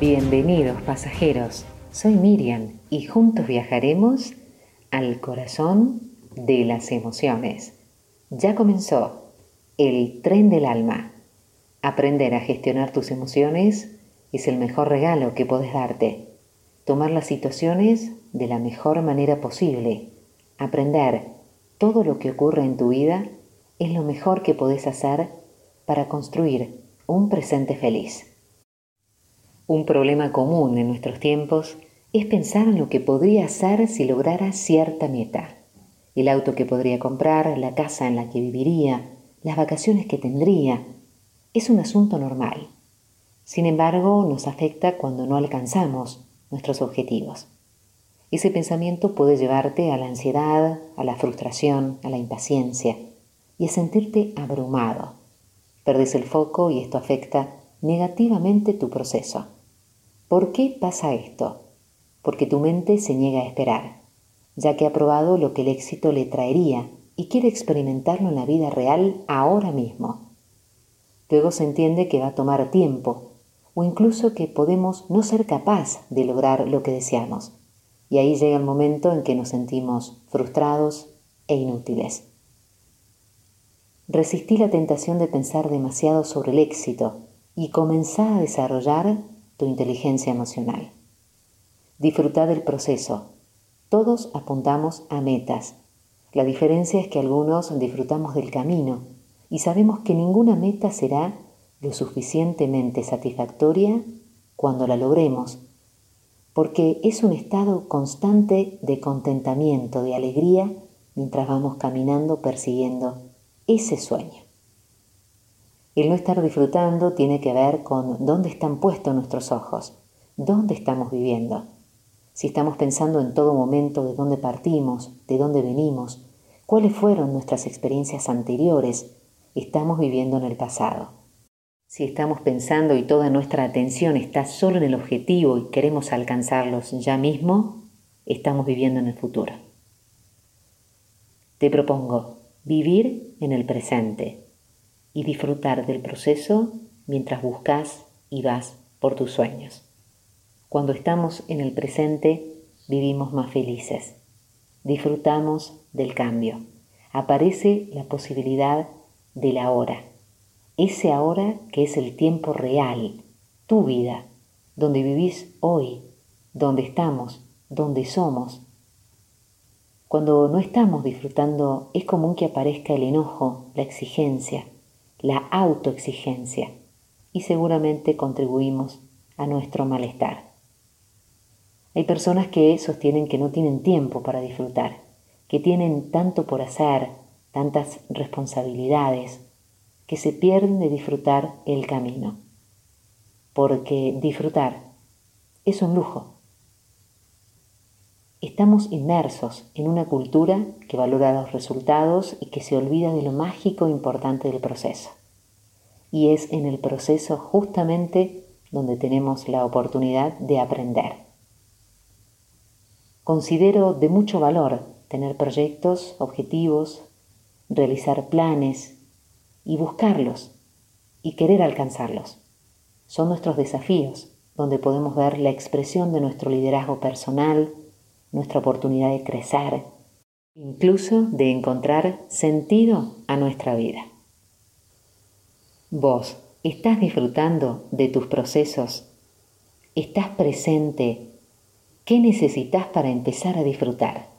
Bienvenidos pasajeros, soy Miriam y juntos viajaremos al corazón de las emociones. Ya comenzó el tren del alma. Aprender a gestionar tus emociones es el mejor regalo que puedes darte. Tomar las situaciones de la mejor manera posible. Aprender todo lo que ocurre en tu vida es lo mejor que podés hacer para construir un presente feliz. Un problema común en nuestros tiempos es pensar en lo que podría hacer si lograra cierta meta. El auto que podría comprar, la casa en la que viviría, las vacaciones que tendría. Es un asunto normal. Sin embargo, nos afecta cuando no alcanzamos nuestros objetivos. Ese pensamiento puede llevarte a la ansiedad, a la frustración, a la impaciencia y a sentirte abrumado. Perdes el foco y esto afecta negativamente tu proceso. ¿Por qué pasa esto? Porque tu mente se niega a esperar, ya que ha probado lo que el éxito le traería y quiere experimentarlo en la vida real ahora mismo. Luego se entiende que va a tomar tiempo o incluso que podemos no ser capaz de lograr lo que deseamos. Y ahí llega el momento en que nos sentimos frustrados e inútiles. Resistí la tentación de pensar demasiado sobre el éxito y comenzá a desarrollar tu inteligencia emocional. Disfruta del proceso. Todos apuntamos a metas. La diferencia es que algunos disfrutamos del camino y sabemos que ninguna meta será lo suficientemente satisfactoria cuando la logremos, porque es un estado constante de contentamiento, de alegría, mientras vamos caminando persiguiendo ese sueño. El no estar disfrutando tiene que ver con dónde están puestos nuestros ojos, dónde estamos viviendo. Si estamos pensando en todo momento de dónde partimos, de dónde venimos, cuáles fueron nuestras experiencias anteriores, estamos viviendo en el pasado. Si estamos pensando y toda nuestra atención está solo en el objetivo y queremos alcanzarlos ya mismo, estamos viviendo en el futuro. Te propongo vivir en el presente y disfrutar del proceso mientras buscas y vas por tus sueños. Cuando estamos en el presente, vivimos más felices. Disfrutamos del cambio. Aparece la posibilidad del ahora. Ese ahora que es el tiempo real, tu vida, donde vivís hoy, donde estamos, donde somos, cuando no estamos disfrutando es común que aparezca el enojo, la exigencia, la autoexigencia y seguramente contribuimos a nuestro malestar. Hay personas que sostienen que no tienen tiempo para disfrutar, que tienen tanto por hacer, tantas responsabilidades, que se pierden de disfrutar el camino. Porque disfrutar es un lujo Estamos inmersos en una cultura que valora los resultados y que se olvida de lo mágico e importante del proceso. Y es en el proceso justamente donde tenemos la oportunidad de aprender. Considero de mucho valor tener proyectos, objetivos, realizar planes y buscarlos y querer alcanzarlos. Son nuestros desafíos donde podemos ver la expresión de nuestro liderazgo personal, nuestra oportunidad de crecer, incluso de encontrar sentido a nuestra vida. Vos estás disfrutando de tus procesos, estás presente, ¿qué necesitas para empezar a disfrutar?